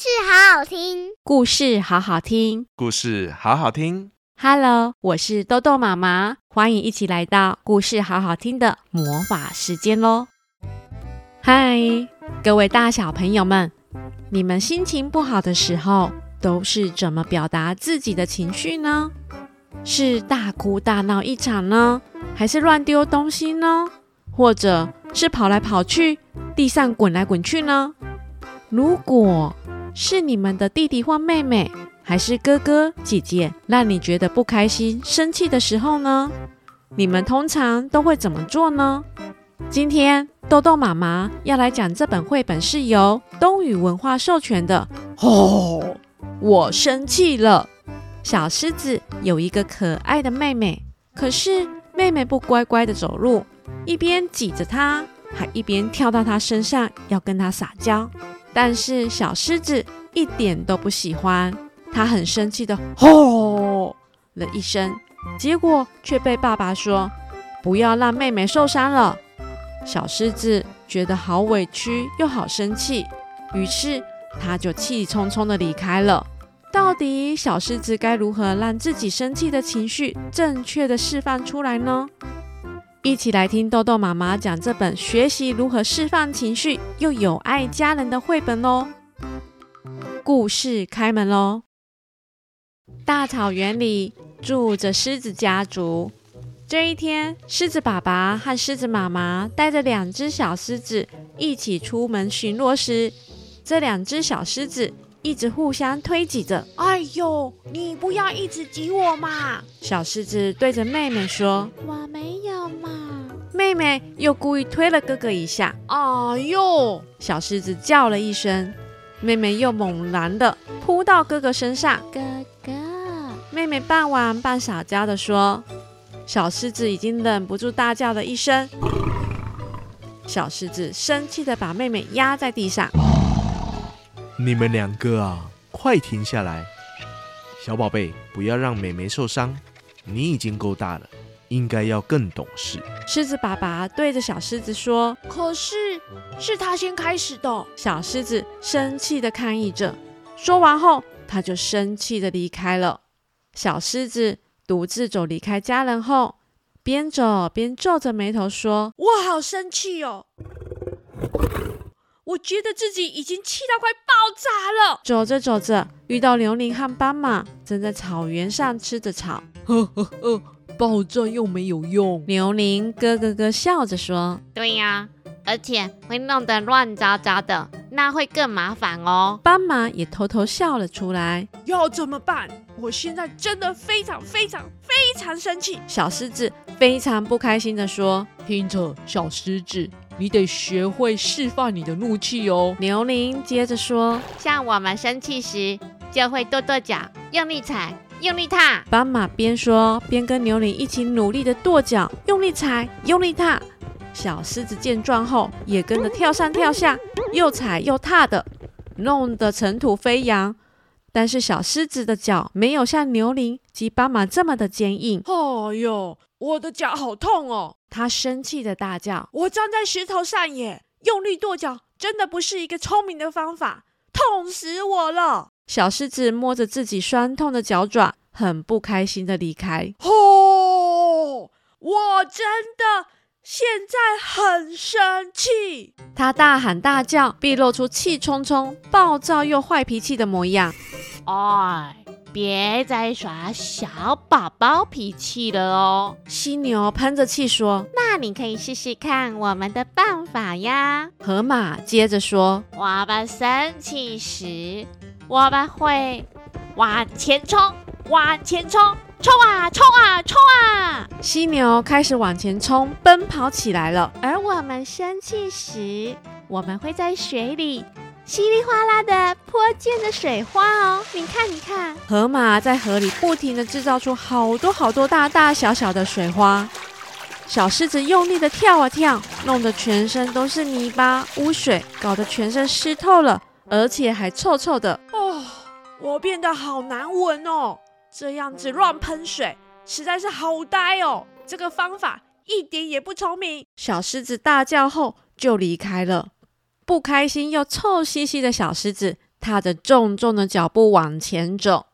事好好听，故事好好听，故事好好听。Hello，我是豆豆妈妈，欢迎一起来到故事好好听的魔法时间喽！嗨，各位大小朋友们，你们心情不好的时候都是怎么表达自己的情绪呢？是大哭大闹一场呢，还是乱丢东西呢？或者是跑来跑去，地上滚来滚去呢？如果是你们的弟弟或妹妹，还是哥哥姐姐，让你觉得不开心、生气的时候呢？你们通常都会怎么做呢？今天豆豆妈妈要来讲这本绘本，是由东宇文化授权的。哦，我生气了。小狮子有一个可爱的妹妹，可是妹妹不乖乖的走路，一边挤着她，还一边跳到她身上要跟她撒娇。但是小狮子一点都不喜欢，他很生气的吼了一声，结果却被爸爸说不要让妹妹受伤了。小狮子觉得好委屈又好生气，于是他就气冲冲的离开了。到底小狮子该如何让自己生气的情绪正确的释放出来呢？一起来听豆豆妈妈讲这本学习如何释放情绪又有爱家人的绘本哦。故事开门喽！大草原里住着狮子家族。这一天，狮子爸爸和狮子妈妈带着两只小狮子一起出门巡逻时，这两只小狮子。一直互相推挤着。哎呦，你不要一直挤我嘛！小狮子对着妹妹说：“我没有嘛。”妹妹又故意推了哥哥一下。哎呦！小狮子叫了一声，妹妹又猛然的扑到哥哥身上。哥哥，妹妹半玩半撒娇的说。小狮子已经忍不住大叫了一声。小狮子生气的把妹妹压在地上。你们两个啊，快停下来！小宝贝，不要让妹妹受伤。你已经够大了，应该要更懂事。狮子爸爸对着小狮子说：“可是是他先开始的。”小狮子生气的抗议着。说完后，他就生气的离开了。小狮子独自走离开家人后，边走边皱着眉头说：“我好生气哦。”我觉得自己已经气到快爆炸了。走着走着，遇到牛羚和斑马正在草原上吃着草。呵呵呵，爆炸又没有用。牛羚咯咯咯笑着说：“对呀，而且会弄得乱糟糟的，那会更麻烦哦。”斑马也偷偷笑了出来。要怎么办？我现在真的非常非常非常生气。小狮子非常不开心的说：“听着，小狮子。”你得学会释放你的怒气哦。牛羚接着说：“像我们生气时，就会跺跺脚，用力踩，用力踏。”斑马边说边跟牛羚一起努力的跺脚，用力踩，用力踏。小狮子见状后，也跟着跳上跳下，又踩又踏的，弄得尘土飞扬。但是小狮子的脚没有像牛羚及斑马这么的坚硬。哎呦，我的脚好痛哦！他生气的大叫：“我站在石头上耶，用力跺脚真的不是一个聪明的方法，痛死我了！”小狮子摸着自己酸痛的脚爪，很不开心的离开。哦，我真的现在很生气！他大喊大叫，并露出气冲冲、暴躁又坏脾气的模样。哎。别再耍小宝宝脾气了哦！犀牛喷着气说：“那你可以试试看我们的办法呀。”河马接着说：“我们生气时，我们会往前冲，往前冲，冲啊，冲啊，冲啊！”犀牛开始往前冲，奔跑起来了。而我们生气时，我们会在水里。稀里哗啦的泼溅着水花哦，你看，你看，河马在河里不停的制造出好多好多大大小小的水花。小狮子用力的跳啊跳，弄得全身都是泥巴污水，搞得全身湿透了，而且还臭臭的。哦，我变得好难闻哦，这样子乱喷水实在是好呆哦，这个方法一点也不聪明。小狮子大叫后就离开了。不开心又臭兮兮的小狮子踏着重重的脚步往前走，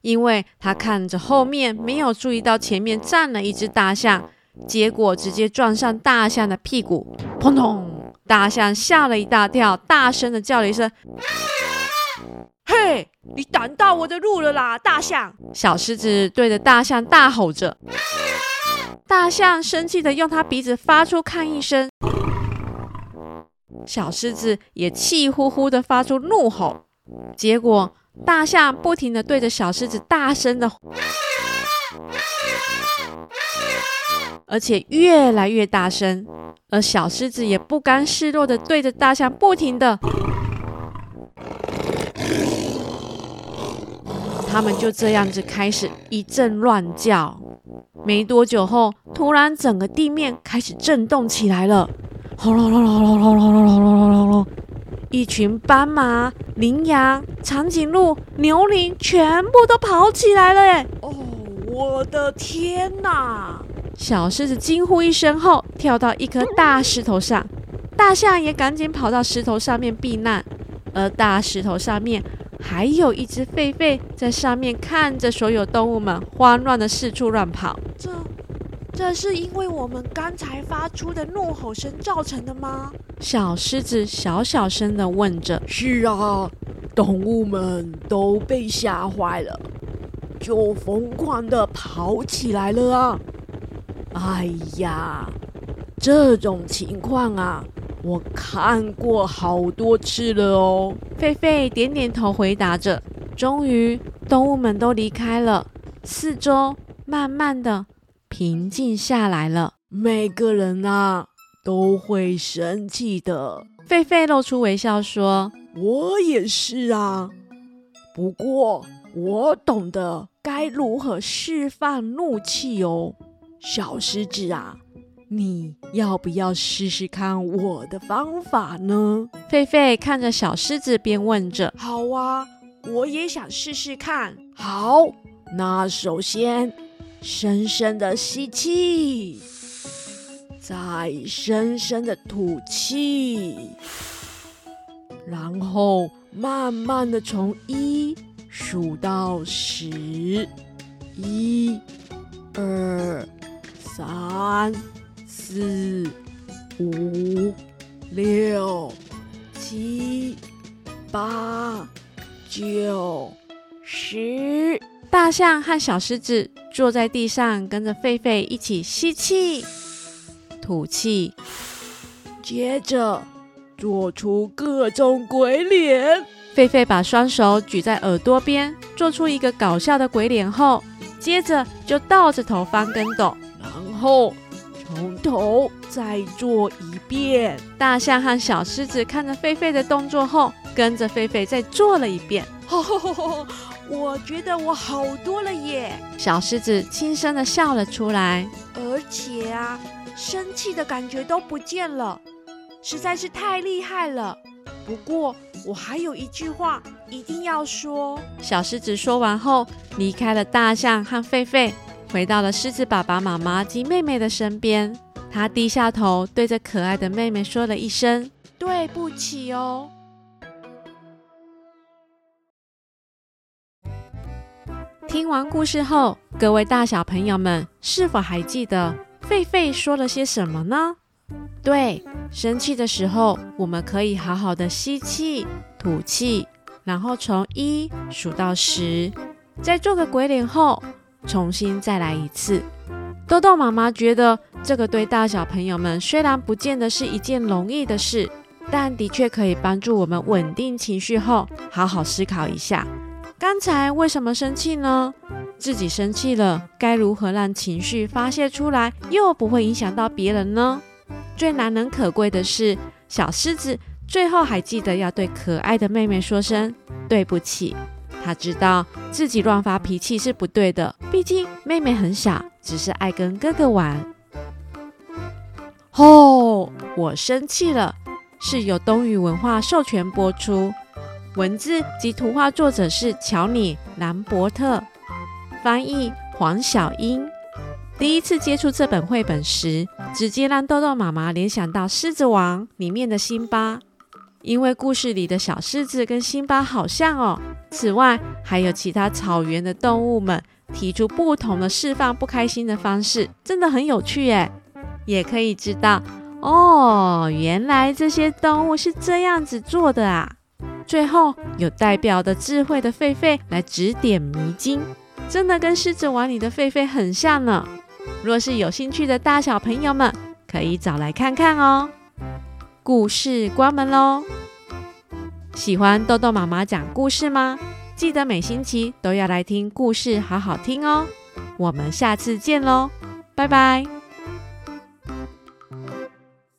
因为他看着后面，没有注意到前面站了一只大象，结果直接撞上大象的屁股，砰咚！大象吓了一大跳，大声的叫了一声：“嘿，你挡到我的路了啦，大象！”小狮子对着大象大吼着，大象生气的用它鼻子发出抗议声。小狮子也气呼呼的发出怒吼，结果大象不停的对着小狮子大声的，而且越来越大声，而小狮子也不甘示弱的对着大象不停的，他们就这样子开始一阵乱叫。没多久后，突然整个地面开始震动起来了。轰隆隆隆隆隆隆隆隆隆隆隆！一群斑马、羚羊、长颈鹿、牛羚全部都跑起来了！哎，哦，我的天哪！小狮子惊呼一声后，跳到一颗大石头上，大象也赶紧跑到石头上面避难，而大石头上面还有一只狒狒在上面看着所有动物们慌乱的四处乱跑。这。这是因为我们刚才发出的怒吼声造成的吗？小狮子小小声的问着。是啊，动物们都被吓坏了，就疯狂的跑起来了啊！哎呀，这种情况啊，我看过好多次了哦。狒狒点点头回答着。终于，动物们都离开了，四周慢慢的。平静下来了。每个人啊都会生气的。狒狒露出微笑说：“我也是啊，不过我懂得该如何释放怒气哦。”小狮子啊，你要不要试试看我的方法呢？狒狒看着小狮子，边问着：“好啊，我也想试试看。”好，那首先。深深的吸气，再深深的吐气，然后慢慢的从一数到十，一、二、三、四、五、六、七、八、九、十。大象和小狮子坐在地上，跟着狒狒一起吸气、吐气，接着做出各种鬼脸。狒狒把双手举在耳朵边，做出一个搞笑的鬼脸后，接着就倒着头翻跟斗，然后从头再做一遍。大象和小狮子看着狒狒的动作后，跟着狒狒再做了一遍。我觉得我好多了耶！小狮子轻声地笑了出来，而且啊，生气的感觉都不见了，实在是太厉害了。不过我还有一句话一定要说。小狮子说完后，离开了大象和狒狒，回到了狮子爸爸妈妈及妹妹的身边。他低下头，对着可爱的妹妹说了一声：“对不起哦。”听完故事后，各位大小朋友们是否还记得狒狒说了些什么呢？对，生气的时候，我们可以好好的吸气、吐气，然后从一数到十，再做个鬼脸后，重新再来一次。豆豆妈妈觉得这个对大小朋友们虽然不见得是一件容易的事，但的确可以帮助我们稳定情绪后，好好思考一下。刚才为什么生气呢？自己生气了，该如何让情绪发泄出来，又不会影响到别人呢？最难能可贵的是，小狮子最后还记得要对可爱的妹妹说声对不起。他知道自己乱发脾气是不对的，毕竟妹妹很小，只是爱跟哥哥玩。哦，我生气了，是由东雨文化授权播出。文字及图画作者是乔尼·兰伯特，翻译黄小英。第一次接触这本绘本时，直接让豆豆妈妈联想到《狮子王》里面的辛巴，因为故事里的小狮子跟辛巴好像哦。此外，还有其他草原的动物们提出不同的释放不开心的方式，真的很有趣耶。也可以知道哦，原来这些动物是这样子做的啊。最后，有代表的智慧的狒狒来指点迷津，真的跟狮子王里的狒狒很像呢。若是有兴趣的大小朋友们，可以找来看看哦。故事关门喽！喜欢豆豆妈妈讲故事吗？记得每星期都要来听故事，好好听哦。我们下次见喽，拜拜。